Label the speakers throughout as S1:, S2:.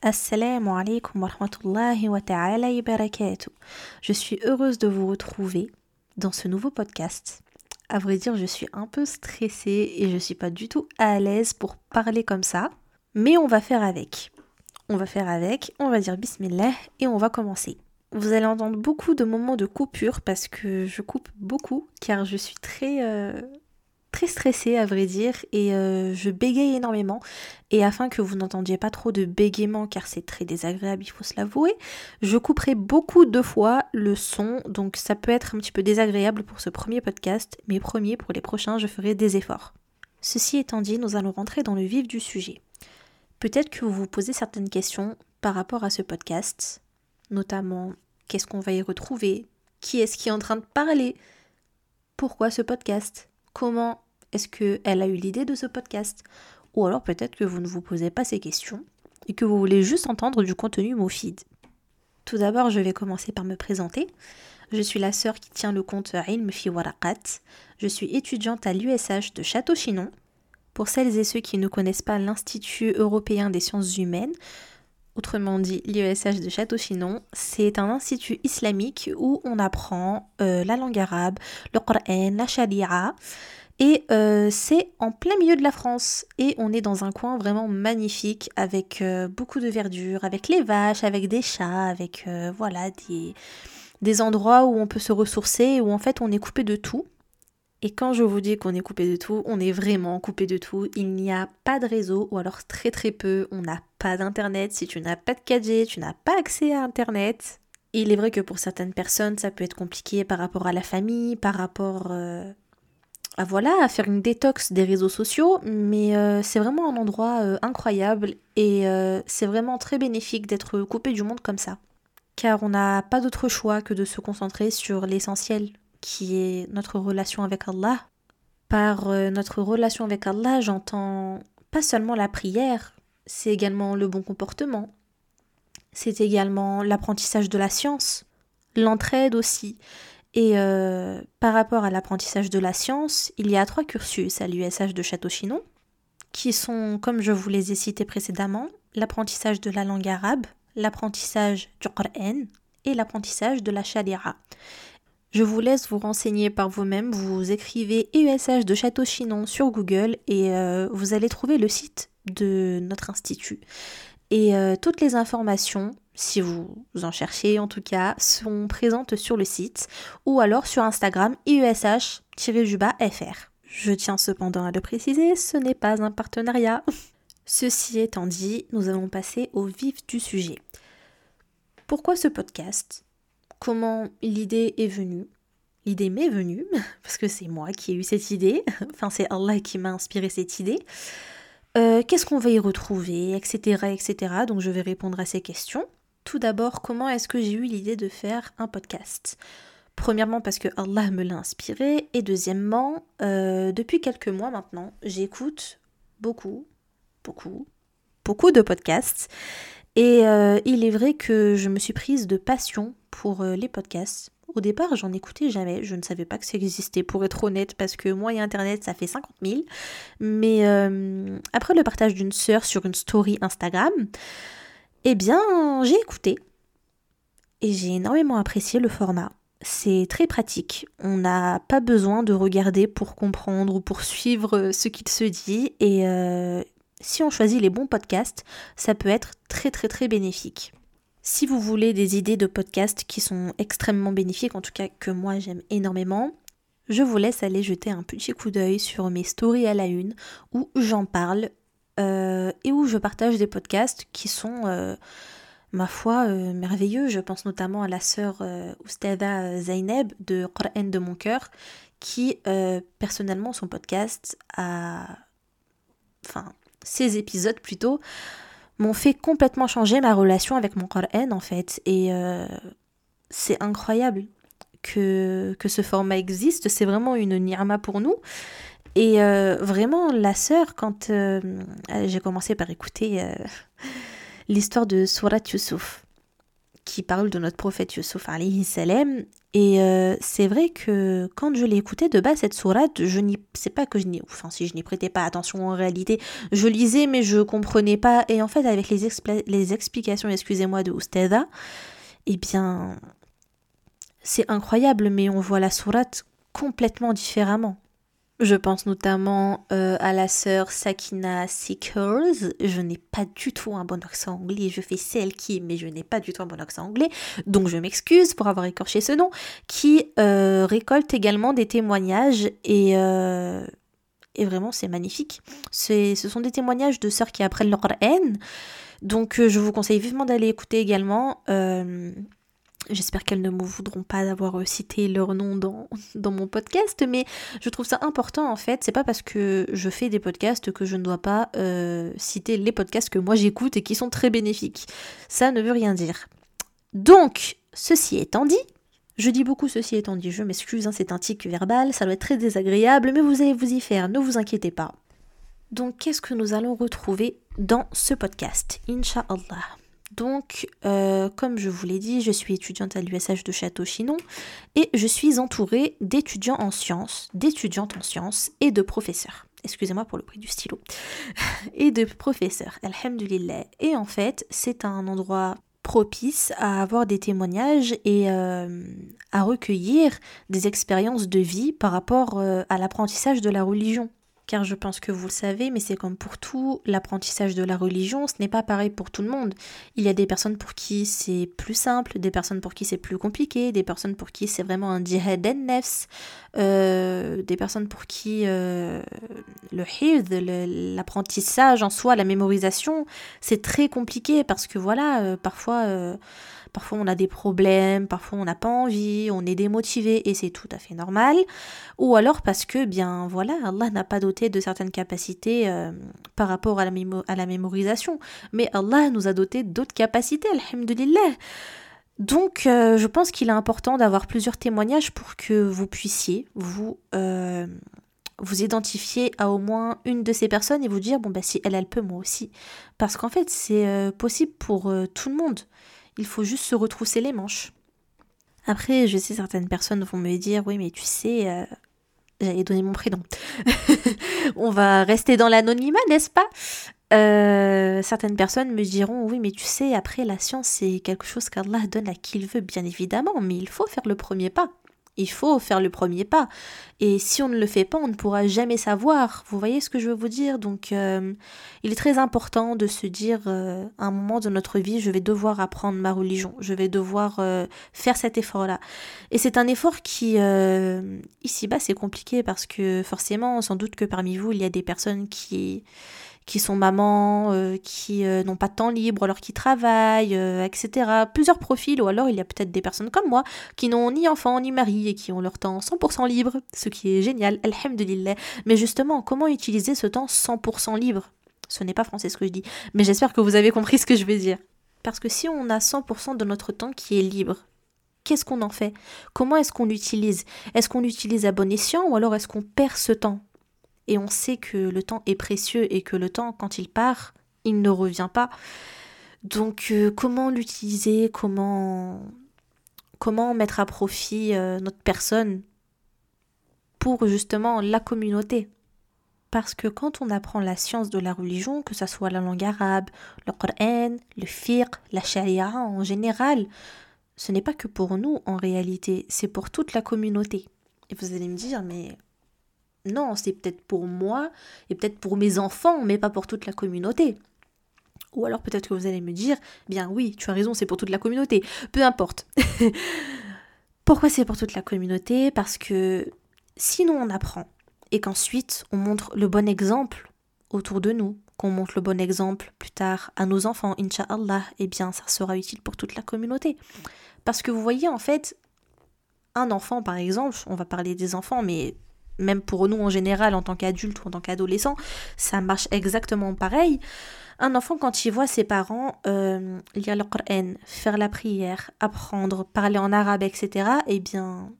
S1: Assalamu alaikum wa rahmatullahi wa ta'ala. Je suis heureuse de vous retrouver dans ce nouveau podcast. À vrai dire, je suis un peu stressée et je suis pas du tout à l'aise pour parler comme ça. Mais on va faire avec. On va faire avec, on va dire bismillah et on va commencer. Vous allez entendre beaucoup de moments de coupure parce que je coupe beaucoup car je suis très euh, très stressée à vrai dire et euh, je bégaye énormément. Et afin que vous n'entendiez pas trop de bégaiement car c'est très désagréable il faut se l'avouer je couperai beaucoup de fois le son. Donc ça peut être un petit peu désagréable pour ce premier podcast mais promis pour les prochains je ferai des efforts. Ceci étant dit nous allons rentrer dans le vif du sujet. Peut-être que vous vous posez certaines questions par rapport à ce podcast notamment qu'est-ce qu'on va y retrouver? Qui est-ce qui est en train de parler? Pourquoi ce podcast? Comment est-ce qu'elle a eu l'idée de ce podcast? Ou alors peut-être que vous ne vous posez pas ces questions et que vous voulez juste entendre du contenu mofid. Tout d'abord, je vais commencer par me présenter. Je suis la sœur qui tient le compte Ilm Fi Warakat. Je suis étudiante à l'USH de Château-Chinon. Pour celles et ceux qui ne connaissent pas l'Institut européen des sciences humaines, autrement dit l'IESH de Château-Chinon, c'est un institut islamique où on apprend euh, la langue arabe, le Coran, la Sharia. Et euh, c'est en plein milieu de la France. Et on est dans un coin vraiment magnifique avec euh, beaucoup de verdure, avec les vaches, avec des chats, avec voilà des, des endroits où on peut se ressourcer, où en fait on est coupé de tout. Et quand je vous dis qu'on est coupé de tout, on est vraiment coupé de tout. Il n'y a pas de réseau, ou alors très très peu. On n'a pas d'internet. Si tu n'as pas de 4G, tu n'as pas accès à internet. Il est vrai que pour certaines personnes, ça peut être compliqué par rapport à la famille, par rapport euh, à voilà, à faire une détox des réseaux sociaux, mais euh, c'est vraiment un endroit euh, incroyable et c'est vraiment très bénéfique d'être coupé du monde comme ça. Car on n'a pas d'autre choix que de se concentrer sur l'essentiel, qui est notre relation avec Allah. Par euh, notre relation avec Allah, j'entends pas seulement la prière, c'est également le bon comportement, c'est également l'apprentissage de la science, l'entraide aussi. Et euh, par rapport à l'apprentissage de la science, il y a trois cursus à l'USH de Château-Chinon, qui sont, comme je vous les ai cités précédemment, l'apprentissage de la langue arabe, l'apprentissage du Qur'an et l'apprentissage de la Sharia. Je vous laisse vous renseigner par vous-même. Vous écrivez EUSH de Château-Chinon sur Google et euh, vous allez trouver le site de notre institut. Et euh, toutes les informations, si vous en cherchez en tout cas, sont présentes sur le site ou alors sur Instagram EUSH-fr. Je tiens cependant à le préciser, ce n'est pas un partenariat. Ceci étant dit, nous allons passer au vif du sujet. Pourquoi ce podcast? Comment l'idée est venue. L'idée m'est venue, parce que c'est moi qui ai eu cette idée, enfin c'est Allah qui m'a inspiré cette idée. Euh, qu'est-ce qu'on va y retrouver, etc., etc. Donc je vais répondre à ces questions. Tout d'abord, comment est-ce que j'ai eu l'idée de faire un podcast? Premièrement parce que Allah me l'a inspiré et deuxièmement, euh, depuis quelques mois maintenant, j'écoute beaucoup, beaucoup, beaucoup de podcasts et euh, il est vrai que je me suis prise de passion pour euh, les podcasts. Au départ, j'en écoutais jamais. Je ne savais pas que ça existait, pour être honnête, parce que moi et Internet, ça fait 50 000. Mais euh, après le partage d'une sœur sur une story Instagram, eh bien, j'ai écouté. Et j'ai énormément apprécié le format. C'est très pratique. On n'a pas besoin de regarder pour comprendre ou pour suivre ce qu'il se dit. Et si on choisit les bons podcasts, ça peut être très très très bénéfique. Si vous voulez des idées de podcasts qui sont extrêmement bénéfiques, en tout cas que moi j'aime énormément, je vous laisse aller jeter un petit coup d'œil sur mes stories à la une où j'en parle euh, et où je partage des podcasts qui sont, euh, ma foi, euh, merveilleux. Je pense notamment à la sœur Oustada Zaineb de Qur'an de mon cœur qui, personnellement, son podcast a. Enfin, ses épisodes plutôt m'ont fait complètement changer ma relation avec mon Coran en fait. Et euh, c'est incroyable que, que ce format existe. C'est vraiment une nirma pour nous. Et euh, vraiment, la sœur, quand euh, j'ai commencé par écouter l'histoire de Surat Yusuf, qui parle de notre prophète Yusuf alayhi salam, et c'est vrai que quand je l'ai de bas cette sourate, je n'y c'est pas que je n'y enfin si je n'y prêtais pas attention en réalité, je lisais mais je comprenais pas et en fait avec les, les explications, excusez-moi de Oustada, eh bien c'est incroyable mais on voit la sourate complètement différemment. Je pense notamment euh, à la sœur Sakina Seekers. Je n'ai pas du tout un bon accent anglais. Je fais celle qui, mais je n'ai pas du tout un bon accent anglais. Donc je m'excuse pour avoir écorché ce nom. Qui euh, récolte également des témoignages et, euh, et vraiment c'est magnifique. Ce sont des témoignages de sœurs qui apprennent leur haine. Donc je vous conseille vivement d'aller écouter également. J'espère qu'elles ne me voudront pas d'avoir cité leur nom dans, dans mon podcast, mais je trouve ça important en fait. C'est pas parce que je fais des podcasts que je ne dois pas euh, citer les podcasts que moi j'écoute et qui sont très bénéfiques. Ça ne veut rien dire. Donc, ceci étant dit, je dis beaucoup ceci étant dit, je m'excuse, hein, c'est un tic verbal, ça doit être très désagréable, mais vous allez vous y faire, ne vous inquiétez pas. Donc, qu'est-ce que nous allons retrouver dans ce podcast Inch'Allah. Donc, euh, comme je vous l'ai dit, je suis étudiante à l'USH de Château-Chinon et je suis entourée d'étudiants en sciences, d'étudiantes en sciences et de professeurs. Excusez-moi pour le prix du stylo. et de professeurs, alhamdulillah. Et en fait, c'est un endroit propice à avoir des témoignages et euh, à recueillir des expériences de vie par rapport euh, à l'apprentissage de la religion car je pense que vous le savez, mais c'est comme pour tout, l'apprentissage de la religion, ce n'est pas pareil pour tout le monde. Il y a des personnes pour qui c'est plus simple, des personnes pour qui c'est plus compliqué, des personnes pour qui c'est vraiment un jihad nefs, euh, des personnes pour qui euh, le hifd, l'apprentissage en soi, la mémorisation, c'est très compliqué parce que voilà, euh, parfois Parfois on a des problèmes, parfois on n'a pas envie, on est démotivé et c'est tout à fait normal. Ou alors parce que, bien voilà, Allah n'a pas doté de certaines capacités par rapport à la, à la mémorisation. Mais Allah nous a doté d'autres capacités, alhamdulillah. Donc, euh, je pense qu'il est important d'avoir plusieurs témoignages pour que vous puissiez vous, euh, vous identifier à au moins une de ces personnes et vous dire bon bah si elle elle peut moi aussi parce qu'en fait c'est possible pour tout le monde il faut juste se retrousser les manches. Après, je sais certaines personnes vont me dire oui mais tu sais, euh, j'allais donner mon prénom. On va rester dans l'anonymat, n'est-ce pas? Euh, certaines personnes me diront oui mais tu sais après la science c'est quelque chose qu'Allah donne à qui il veut bien évidemment mais il faut faire le premier pas il faut faire le premier pas. Et si on ne le fait pas, on ne pourra jamais savoir. Vous voyez ce que je veux vous dire? Donc, euh, il est très important de se dire, euh, à un moment de notre vie, je vais devoir apprendre ma religion. Je vais devoir faire cet effort-là. Et c'est un effort qui, ici-bas, c'est compliqué parce que forcément, sans doute que parmi vous, il y a des personnes qui qui sont mamans, euh, qui euh, n'ont pas de temps libre alors qu'ils travaillent, euh, etc. Plusieurs profils, ou alors il y a peut-être des personnes comme moi qui n'ont ni enfants ni mari et qui ont leur temps 100% libre, ce qui est génial, alhamdulillah. Mais justement, comment utiliser ce temps 100% libre? Ce n'est pas français ce que je dis, mais j'espère que vous avez compris ce que je veux dire. Parce que si on a 100% de notre temps qui est libre, qu'est-ce qu'on en fait? Comment est-ce qu'on l'utilise? Est-ce qu'on l'utilise à bon escient ou alors est-ce qu'on perd ce temps? Et on sait que le temps est précieux et que le temps, quand il part, il ne revient pas. Donc euh, comment l'utiliser, comment comment mettre à profit euh, notre personne pour justement la communauté? Parce que quand on apprend la science de la religion, que ce soit la langue arabe, le Coran, le fiqh, la sharia en général, ce n'est pas que pour nous en réalité, c'est pour toute la communauté. Et vous allez me dire, mais non, c'est peut-être pour moi et peut-être pour mes enfants, mais pas pour toute la communauté. Ou alors peut-être que vous allez me dire, bien oui, tu as raison, c'est pour toute la communauté. Peu importe. Pourquoi c'est pour toute la communauté? Parce que sinon on apprend et qu'ensuite on montre le bon exemple autour de nous, qu'on montre le bon exemple plus tard à nos enfants, Inch'Allah, eh bien ça sera utile pour toute la communauté. Parce que vous voyez en fait, un enfant par exemple, on va parler des enfants, mais même pour nous en général, en tant qu'adulte ou en tant qu'adolescent, ça marche exactement pareil. Un enfant, quand il voit ses parents euh, lire le Coran, faire la prière, apprendre, parler en arabe, etc., eh bien,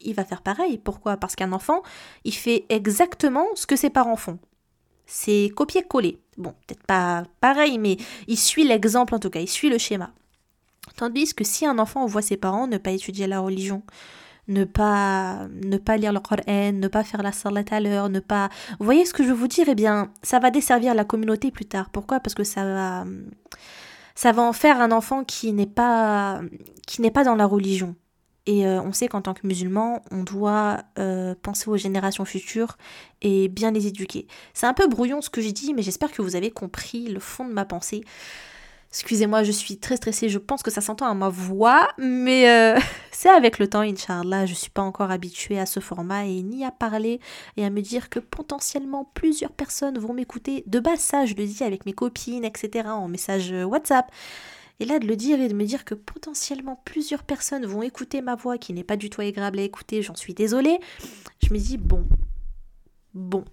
S1: il va faire pareil. Pourquoi? Parce qu'un enfant, il fait exactement ce que ses parents font. C'est copier-coller. Bon, peut-être pas pareil, mais il suit l'exemple en tout cas, il suit le schéma. Tandis que si un enfant voit ses parents ne pas étudier la religion, ne pas, ne pas lire le Coran, ne pas faire la salat à l'heure, ne pas... Vous voyez ce que je veux vous dire? Eh bien, ça va desservir la communauté plus tard. Pourquoi? Parce que ça va... Ça va en faire un enfant qui n'est pas, qui n'est pas dans la religion. Et euh, on sait qu'en tant que musulman, on doit euh, penser aux générations futures et bien les éduquer. C'est un peu brouillon ce que j'ai dit, mais j'espère que vous avez compris le fond de ma pensée. Excusez-moi, je suis très stressée, je pense que ça s'entend à ma voix, mais euh, c'est avec le temps, Inch'Allah, je ne suis pas encore habituée à ce format et ni à parler et à me dire que potentiellement plusieurs personnes vont m'écouter. De base, ça, je le dis avec mes copines, etc., en message WhatsApp. Et là, de le dire et de me dire que potentiellement plusieurs personnes vont écouter ma voix qui n'est pas du tout agréable à écouter, j'en suis désolée. Je me dis, bon, bon,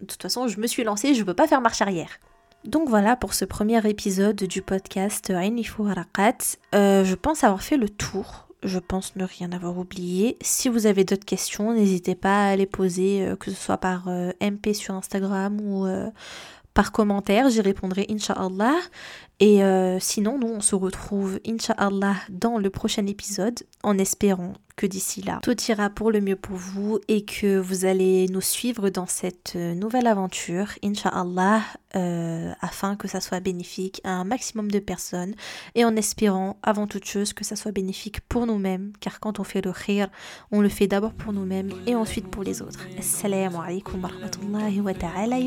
S1: de toute façon, je me suis lancée, je ne peux pas faire marche arrière. Donc voilà pour ce premier épisode du podcast Ainifu Harakat. Euh, je pense avoir fait le tour. Je pense ne rien avoir oublié. Si vous avez d'autres questions, n'hésitez pas à les poser, euh, que ce soit par euh, MP sur Instagram ou par commentaire. J'y répondrai, Inch'Allah. Et euh, sinon, nous, on se retrouve, Inch'Allah, dans le prochain épisode, en espérant que d'ici là, tout ira pour le mieux pour vous et que vous allez nous suivre dans cette euh, nouvelle aventure, Inch'Allah, euh, afin que ça soit bénéfique à un maximum de personnes et en espérant, avant toute chose, que ça soit bénéfique pour nous-mêmes, car quand on fait le khir, on le fait d'abord pour nous-mêmes et ensuite pour les autres. Assalamu alaikum wa rahmatullahi wa ta'ala.